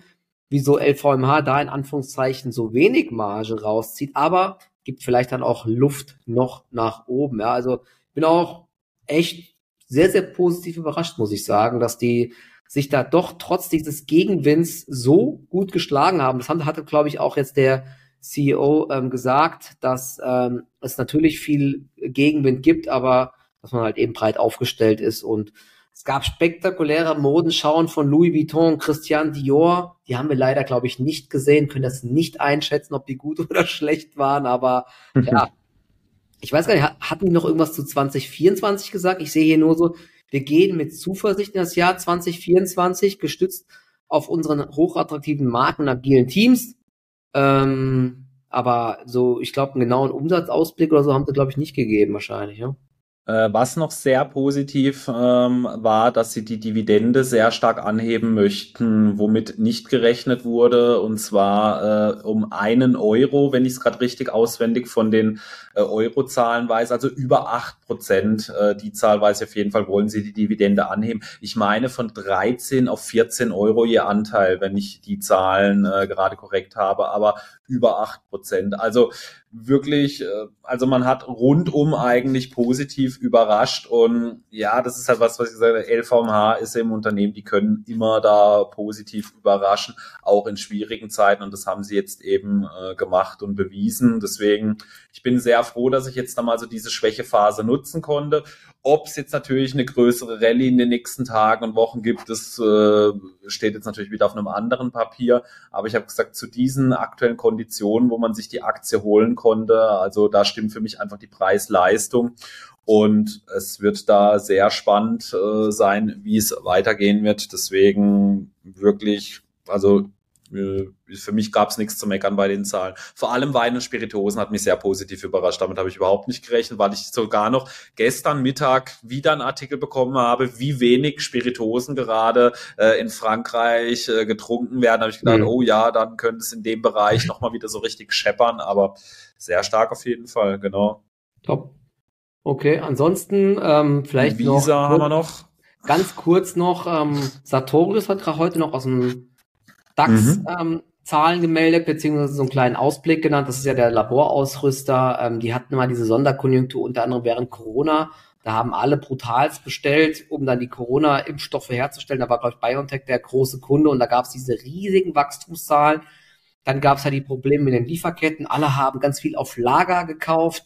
wieso LVMH da in Anführungszeichen so wenig Marge rauszieht, aber gibt vielleicht dann auch Luft noch nach oben. Ja, also bin auch echt sehr, sehr positiv überrascht, muss ich sagen, dass die sich da doch trotz dieses Gegenwinds so gut geschlagen haben. Das hatte, glaube ich, auch jetzt der CEO ähm, gesagt, dass ähm, es natürlich viel Gegenwind gibt, aber dass man halt eben breit aufgestellt ist und es gab spektakuläre Modenschauen von Louis Vuitton, Christian Dior. Die haben wir leider, glaube ich, nicht gesehen, können das nicht einschätzen, ob die gut [LAUGHS] oder schlecht waren, aber [LAUGHS] ja. Ich weiß gar nicht, hatten die noch irgendwas zu 2024 gesagt? Ich sehe hier nur so, wir gehen mit Zuversicht in das Jahr 2024, gestützt auf unseren hochattraktiven Marken und agilen Teams. Ähm, aber so, ich glaube, einen genauen Umsatzausblick oder so haben sie, glaube ich, nicht gegeben, wahrscheinlich, ja. Äh, was noch sehr positiv ähm, war, dass sie die Dividende sehr stark anheben möchten, womit nicht gerechnet wurde, und zwar äh, um einen Euro, wenn ich es gerade richtig auswendig von den äh, Eurozahlen weiß, also über acht Prozent. Äh, die Zahl weiß ich auf jeden Fall, wollen sie die Dividende anheben. Ich meine von 13 auf 14 Euro ihr Anteil, wenn ich die Zahlen äh, gerade korrekt habe, aber über acht Prozent. Also wirklich, äh, also man hat rundum eigentlich positiv überrascht und ja, das ist halt was, was ich sage, LVMH ist im Unternehmen, die können immer da positiv überraschen, auch in schwierigen Zeiten und das haben sie jetzt eben äh, gemacht und bewiesen. Deswegen, ich bin sehr froh, dass ich jetzt da mal so diese Schwächephase nutzen konnte. Ob es jetzt natürlich eine größere Rallye in den nächsten Tagen und Wochen gibt, das äh, steht jetzt natürlich wieder auf einem anderen Papier. Aber ich habe gesagt, zu diesen aktuellen Konditionen, wo man sich die Aktie holen konnte. Also da stimmt für mich einfach die Preis-Leistung. Und es wird da sehr spannend äh, sein, wie es weitergehen wird. Deswegen wirklich, also für mich gab es nichts zu meckern bei den Zahlen. Vor allem Wein und Spirituosen hat mich sehr positiv überrascht. Damit habe ich überhaupt nicht gerechnet, weil ich sogar noch gestern Mittag wieder einen Artikel bekommen habe, wie wenig Spirituosen gerade äh, in Frankreich äh, getrunken werden. Da habe ich gedacht, mhm. oh ja, dann könnte es in dem Bereich nochmal wieder so richtig scheppern, aber sehr stark auf jeden Fall, genau. Top. Okay, ansonsten ähm, vielleicht Visa noch, haben wir noch. Ganz kurz noch, ähm, Sartorius hat gerade heute noch aus dem DAX-Zahlen mhm. ähm, gemeldet, beziehungsweise so einen kleinen Ausblick genannt. Das ist ja der Laborausrüster. Ähm, die hatten mal diese Sonderkonjunktur, unter anderem während Corona. Da haben alle brutals bestellt, um dann die Corona-Impfstoffe herzustellen. Da war, glaube ich, BioNTech der große Kunde und da gab es diese riesigen Wachstumszahlen. Dann gab es ja die Probleme mit den Lieferketten. Alle haben ganz viel auf Lager gekauft.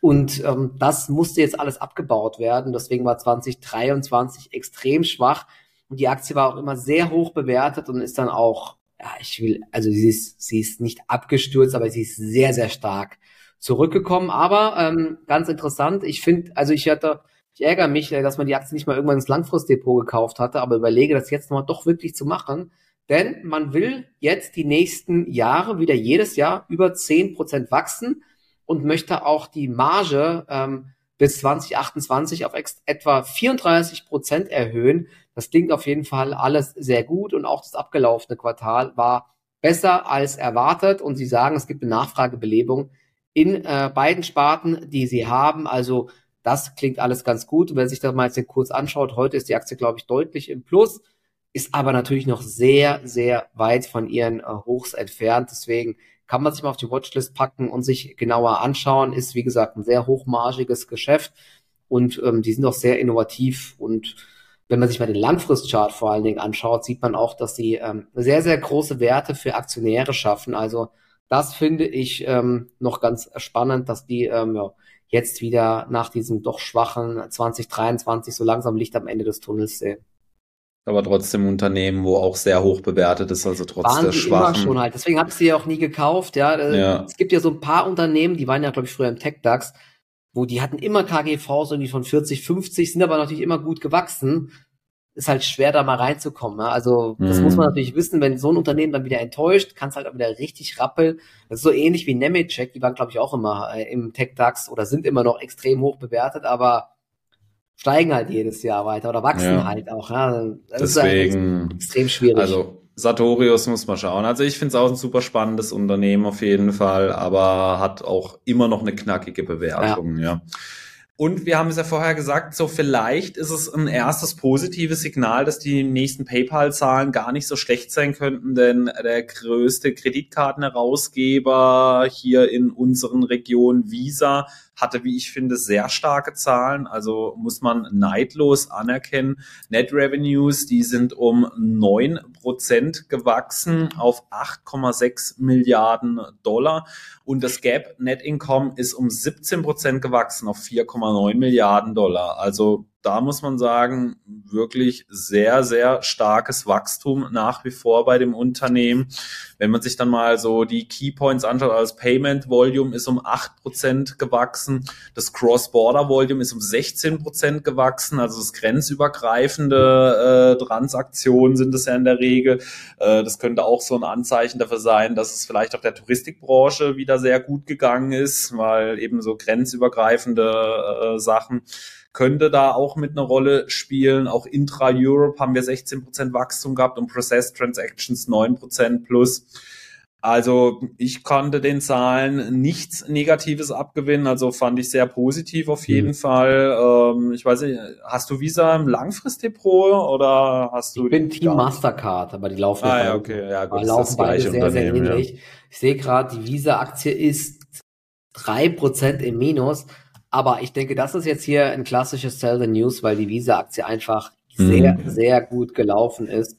Und ähm, das musste jetzt alles abgebaut werden. Deswegen war 2023 extrem schwach. Und die Aktie war auch immer sehr hoch bewertet und ist dann auch, ja, ich will, also sie ist, sie ist nicht abgestürzt, aber sie ist sehr, sehr stark zurückgekommen. Aber ähm, ganz interessant, ich finde, also ich hatte, ich ärgere mich, äh, dass man die Aktie nicht mal irgendwann ins Langfristdepot gekauft hatte, aber überlege, das jetzt nochmal doch wirklich zu machen. Denn man will jetzt die nächsten Jahre wieder jedes Jahr über zehn Prozent wachsen und möchte auch die Marge ähm, bis 2028 auf etwa 34 Prozent erhöhen. Das klingt auf jeden Fall alles sehr gut und auch das abgelaufene Quartal war besser als erwartet und Sie sagen, es gibt eine Nachfragebelebung in äh, beiden Sparten, die Sie haben. Also das klingt alles ganz gut. Wenn sich das mal jetzt kurz anschaut, heute ist die Aktie, glaube ich, deutlich im Plus, ist aber natürlich noch sehr, sehr weit von ihren äh, Hochs entfernt. Deswegen kann man sich mal auf die Watchlist packen und sich genauer anschauen. Ist, wie gesagt, ein sehr hochmargiges Geschäft. und ähm, die sind auch sehr innovativ und wenn man sich mal den Langfristchart vor allen Dingen anschaut, sieht man auch, dass sie ähm, sehr, sehr große Werte für Aktionäre schaffen. Also das finde ich ähm, noch ganz spannend, dass die ähm, ja, jetzt wieder nach diesem doch schwachen 2023 so langsam Licht am Ende des Tunnels sehen. Aber trotzdem Unternehmen, wo auch sehr hoch bewertet ist, also trotz waren der schwachen. Immer schon halt. Deswegen habe ich sie ja auch nie gekauft. Ja. Ja. Es gibt ja so ein paar Unternehmen, die waren ja, glaube ich, früher im Tech-DAX, wo die hatten immer KGVs irgendwie von 40, 50, sind aber natürlich immer gut gewachsen ist halt schwer, da mal reinzukommen. Ne? Also das mhm. muss man natürlich wissen, wenn so ein Unternehmen dann wieder enttäuscht, kann es halt auch wieder richtig rappeln. Das ist so ähnlich wie Nemetschek, die waren, glaube ich, auch immer äh, im Tech-DAX oder sind immer noch extrem hoch bewertet, aber steigen halt jedes Jahr weiter oder wachsen ja. halt auch. Ja? Das Deswegen, ist halt extrem schwierig. Also Sartorius muss man schauen. Also ich finde es auch ein super spannendes Unternehmen auf jeden Fall, aber hat auch immer noch eine knackige Bewertung, ja. ja. Und wir haben es ja vorher gesagt, so vielleicht ist es ein erstes positives Signal, dass die nächsten PayPal-Zahlen gar nicht so schlecht sein könnten, denn der größte Kreditkartenherausgeber hier in unseren Regionen Visa hatte, wie ich finde, sehr starke Zahlen. Also muss man neidlos anerkennen. Net Revenues, die sind um neun Prozent gewachsen auf 8,6 Milliarden Dollar. Und das Gap Net Income ist um 17 Prozent gewachsen auf 4,9 Milliarden Dollar. Also da muss man sagen, wirklich sehr, sehr starkes Wachstum nach wie vor bei dem Unternehmen. Wenn man sich dann mal so die Keypoints anschaut, also das Payment Volume ist um acht Prozent gewachsen, das Cross-Border Volume ist um 16 Prozent gewachsen, also das grenzübergreifende äh, Transaktionen sind es ja in der Regel. Äh, das könnte auch so ein Anzeichen dafür sein, dass es vielleicht auch der Touristikbranche wieder sehr gut gegangen ist, weil eben so grenzübergreifende äh, Sachen könnte da auch mit einer Rolle spielen. Auch intra-Europe haben wir 16% Wachstum gehabt und Processed Transactions 9% plus. Also ich konnte den Zahlen nichts Negatives abgewinnen, also fand ich sehr positiv auf jeden mhm. Fall. Ähm, ich weiß nicht, hast du Visa im Langfristdepot oder hast du? Ich bin Team Mastercard, aber die laufen ah, ja, okay. ja, gut, laufen beide sehr, sehr ähnlich. Ja. Ich sehe gerade, die Visa-Aktie ist drei Prozent im Minus. Aber ich denke, das ist jetzt hier ein klassisches Sell the News, weil die Visa-Aktie einfach mhm. sehr, sehr gut gelaufen ist.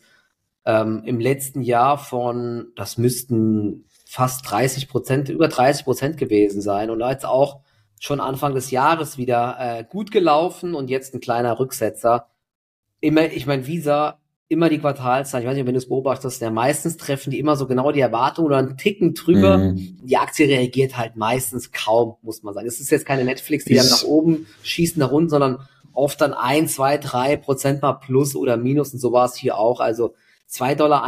Ähm, Im letzten Jahr von, das müssten fast 30 Prozent, über 30 Prozent gewesen sein und jetzt auch schon Anfang des Jahres wieder äh, gut gelaufen und jetzt ein kleiner Rücksetzer. Immer, ich meine, Visa immer die Quartalszahlen, ich weiß nicht, wenn du es beobachtest, ja, meistens treffen die immer so genau die Erwartungen oder einen Ticken drüber. Mhm. Die Aktie reagiert halt meistens kaum, muss man sagen. Es ist jetzt keine Netflix, die dann nach oben schießen, nach unten, sondern oft dann ein, zwei, drei Prozent mal plus oder minus und so war es hier auch. Also 2,41 Dollar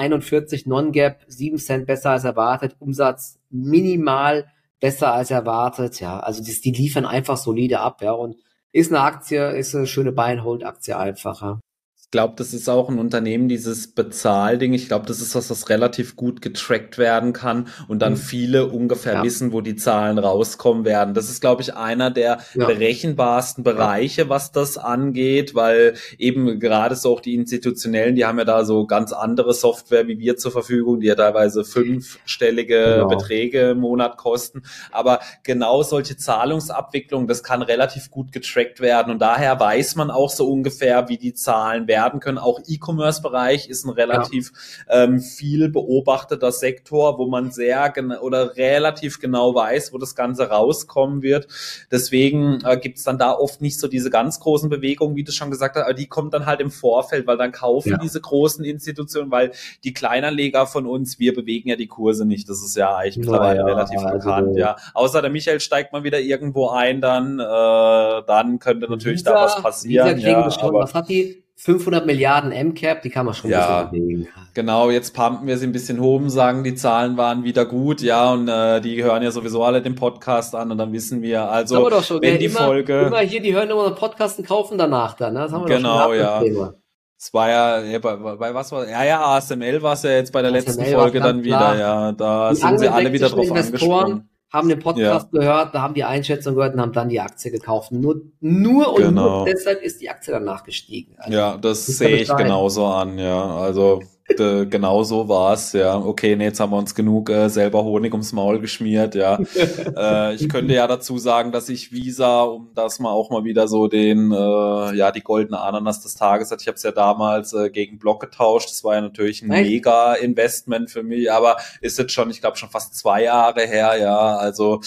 Non-Gap, 7 Cent besser als erwartet, Umsatz minimal besser als erwartet. Ja, also die, die liefern einfach solide ab, ja, und ist eine Aktie, ist eine schöne Buy-and-Hold-Aktie einfach, ja. Ich glaube, das ist auch ein Unternehmen, dieses Bezahlding. Ich glaube, das ist was, was relativ gut getrackt werden kann und dann mhm. viele ungefähr ja. wissen, wo die Zahlen rauskommen werden. Das ist, glaube ich, einer der ja. berechenbarsten Bereiche, was das angeht, weil eben gerade so auch die institutionellen, die haben ja da so ganz andere Software wie wir zur Verfügung, die ja teilweise fünfstellige genau. Beträge im Monat kosten. Aber genau solche Zahlungsabwicklungen, das kann relativ gut getrackt werden und daher weiß man auch so ungefähr, wie die Zahlen werden werden können. Auch E-Commerce-Bereich ist ein relativ ja. ähm, viel beobachteter Sektor, wo man sehr genau oder relativ genau weiß, wo das Ganze rauskommen wird. Deswegen äh, gibt es dann da oft nicht so diese ganz großen Bewegungen, wie du schon gesagt hast, aber die kommen dann halt im Vorfeld, weil dann kaufen ja. diese großen Institutionen, weil die Kleinanleger von uns, wir bewegen ja die Kurse nicht. Das ist ja eigentlich mittlerweile ja, relativ also bekannt, ja. Außer der Michael steigt mal wieder irgendwo ein, dann, äh, dann könnte natürlich Visa, da was passieren. Ja, aber, was hat die? 500 Milliarden M-Cap, die kann man schon ja, bewegen. Genau, jetzt pumpen wir sie ein bisschen hoch, sagen, die Zahlen waren wieder gut, ja, und äh, die hören ja sowieso alle den Podcast an und dann wissen wir, also wir schon, wenn ja, die immer, Folge... Immer hier, die hören immer den Podcast und kaufen danach dann, ne? das haben wir genau, doch schon ja. Es war ja, ja bei, bei, was war, ja, ja, ASML war es ja jetzt bei der ASML letzten Folge dann wieder, ja, da die sind sie alle wieder drauf angesprochen haben den Podcast ja. gehört, da haben die Einschätzung gehört und haben dann die Aktie gekauft. Nur, nur und genau. nur deshalb ist die Aktie danach gestiegen. Also, ja, das sehe ich genauso an, ja. Also De, genau so war's, ja. Okay, nee, jetzt haben wir uns genug äh, selber Honig ums Maul geschmiert, ja. [LAUGHS] äh, ich könnte ja dazu sagen, dass ich Visa, um das mal auch mal wieder so den, äh, ja, die goldene Ananas des Tages hat. Ich habe es ja damals äh, gegen Block getauscht. Das war ja natürlich ein Echt? mega Investment für mich, aber ist jetzt schon, ich glaube, schon fast zwei Jahre her, ja. Also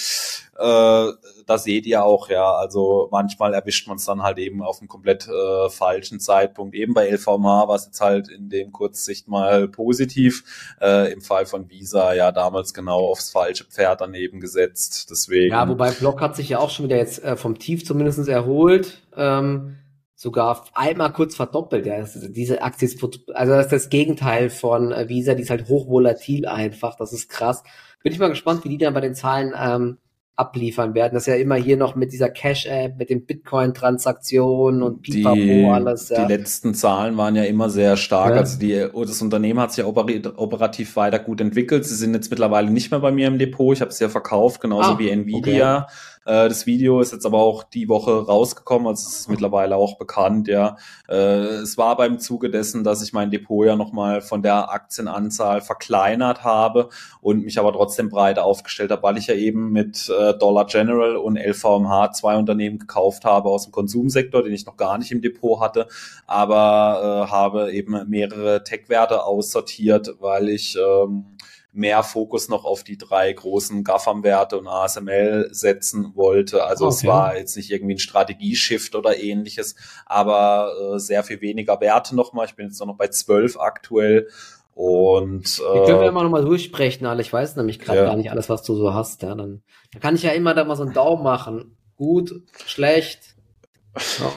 äh, da seht ihr auch, ja, also manchmal erwischt man es dann halt eben auf einem komplett äh, falschen Zeitpunkt. Eben bei LVMH war es jetzt halt in dem Kurzsicht mal positiv. Äh, Im Fall von Visa ja damals genau aufs falsche Pferd daneben gesetzt. Deswegen. Ja, wobei Block hat sich ja auch schon wieder jetzt äh, vom Tief zumindest erholt. Ähm, sogar einmal kurz verdoppelt. Ja, diese Aktie ist, also das ist das Gegenteil von äh, Visa, die ist halt hochvolatil einfach. Das ist krass. Bin ich mal gespannt, wie die dann bei den Zahlen ähm, abliefern werden. Das ist ja immer hier noch mit dieser Cash-App, mit den Bitcoin-Transaktionen und Pipapo die, alles. Ja. Die letzten Zahlen waren ja immer sehr stark. Ja. Also die, das Unternehmen hat sich ja operativ weiter gut entwickelt. Sie sind jetzt mittlerweile nicht mehr bei mir im Depot. Ich habe es ja verkauft, genauso ah, wie Nvidia. Okay. Äh, das Video ist jetzt aber auch die Woche rausgekommen, also es ist mittlerweile auch bekannt, ja. Äh, es war beim Zuge dessen, dass ich mein Depot ja nochmal von der Aktienanzahl verkleinert habe und mich aber trotzdem breiter aufgestellt habe, weil ich ja eben mit äh, Dollar General und LVMH zwei Unternehmen gekauft habe aus dem Konsumsektor, den ich noch gar nicht im Depot hatte, aber äh, habe eben mehrere Tech-Werte aussortiert, weil ich ähm, mehr Fokus noch auf die drei großen GAFAM-Werte und ASML setzen wollte. Also okay. es war jetzt nicht irgendwie ein Strategieshift oder ähnliches, aber äh, sehr viel weniger Werte nochmal. Ich bin jetzt noch bei zwölf aktuell. Und äh, Die können wir immer noch mal durchsprechen, alle. Ich weiß nämlich gerade ja. gar nicht alles, was du so hast. Ja, dann, dann kann ich ja immer da mal so einen Daumen machen. Gut, schlecht. Ja.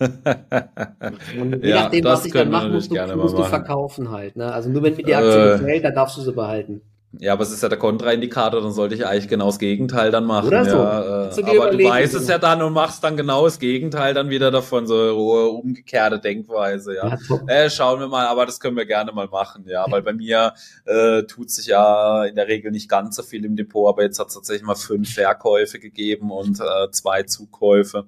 Und je ja, nachdem, was ich dann mache, musst, du, musst du verkaufen halt. Ne? Also nur wenn mir die Aktie äh, gefällt, dann darfst du sie behalten. Ja, aber es ist ja der Kontraindikator, dann sollte ich eigentlich genau das Gegenteil dann machen. Oder so. Ja, äh, aber du weißt es ja dann und machst dann genau das Gegenteil dann wieder davon, so umgekehrte Denkweise, ja. ja äh, schauen wir mal, aber das können wir gerne mal machen, ja, weil bei mir äh, tut sich ja in der Regel nicht ganz so viel im Depot, aber jetzt hat es tatsächlich mal fünf Verkäufe gegeben und äh, zwei Zukäufe.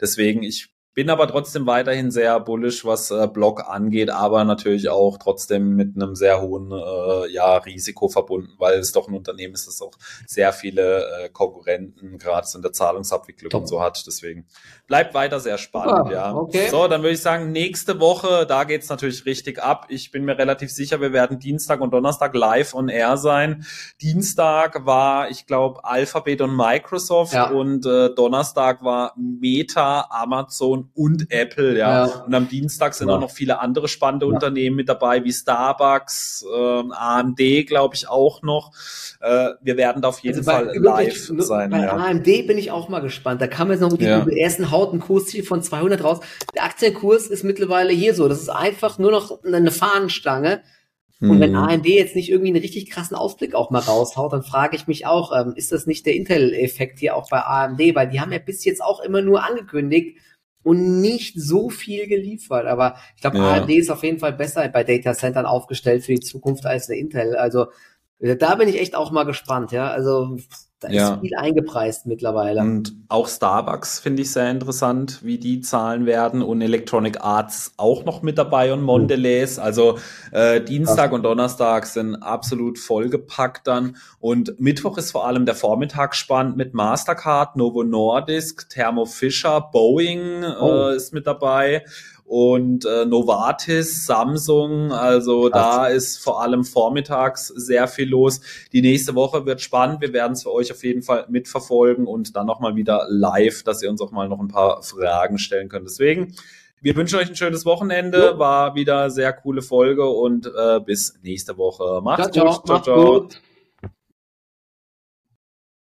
Deswegen, ich bin aber trotzdem weiterhin sehr bullish, was äh, Block angeht, aber natürlich auch trotzdem mit einem sehr hohen äh, ja, Risiko verbunden, weil es doch ein Unternehmen ist, das auch sehr viele äh, Konkurrenten gerade in der Zahlungsabwicklung Top. und so hat. Deswegen bleibt weiter sehr spannend, Super. ja. Okay. So, dann würde ich sagen, nächste Woche, da geht's natürlich richtig ab. Ich bin mir relativ sicher, wir werden Dienstag und Donnerstag live on air sein. Dienstag war, ich glaube, Alphabet und Microsoft ja. und äh, Donnerstag war Meta, Amazon und Apple, ja. ja. Und am Dienstag sind ja. auch noch viele andere spannende ja. Unternehmen mit dabei, wie Starbucks, äh, AMD, glaube ich, auch noch. Äh, wir werden da auf jeden also Fall live ich, sein. Bei ja. AMD bin ich auch mal gespannt. Da kam jetzt noch die ja. ersten Haut Kursziel von 200 raus. Der Aktienkurs ist mittlerweile hier so. Das ist einfach nur noch eine Fahnenstange. Und wenn mhm. AMD jetzt nicht irgendwie einen richtig krassen Ausblick auch mal raushaut, dann frage ich mich auch, ähm, ist das nicht der Intel-Effekt hier auch bei AMD? Weil die haben ja bis jetzt auch immer nur angekündigt, und nicht so viel geliefert. Aber ich glaube, ja. AMD ist auf jeden Fall besser bei Data Centern aufgestellt für die Zukunft als eine Intel. Also da bin ich echt auch mal gespannt, ja. Also da ja. ist viel eingepreist mittlerweile. Und auch Starbucks finde ich sehr interessant, wie die Zahlen werden. Und Electronic Arts auch noch mit dabei und Mondelez. Also äh, Dienstag und Donnerstag sind absolut vollgepackt dann. Und Mittwoch ist vor allem der Vormittag spannend mit Mastercard, Novo Nordisk, Thermo Fisher, Boeing oh. äh, ist mit dabei und äh, Novartis, Samsung, also Krass. da ist vor allem vormittags sehr viel los. Die nächste Woche wird spannend, wir werden es für euch auf jeden Fall mitverfolgen und dann nochmal wieder live, dass ihr uns auch mal noch ein paar Fragen stellen könnt. Deswegen, wir wünschen euch ein schönes Wochenende, ja. war wieder sehr coole Folge und äh, bis nächste Woche. Macht's ciao, gut. Ciao, ciao. Macht's gut.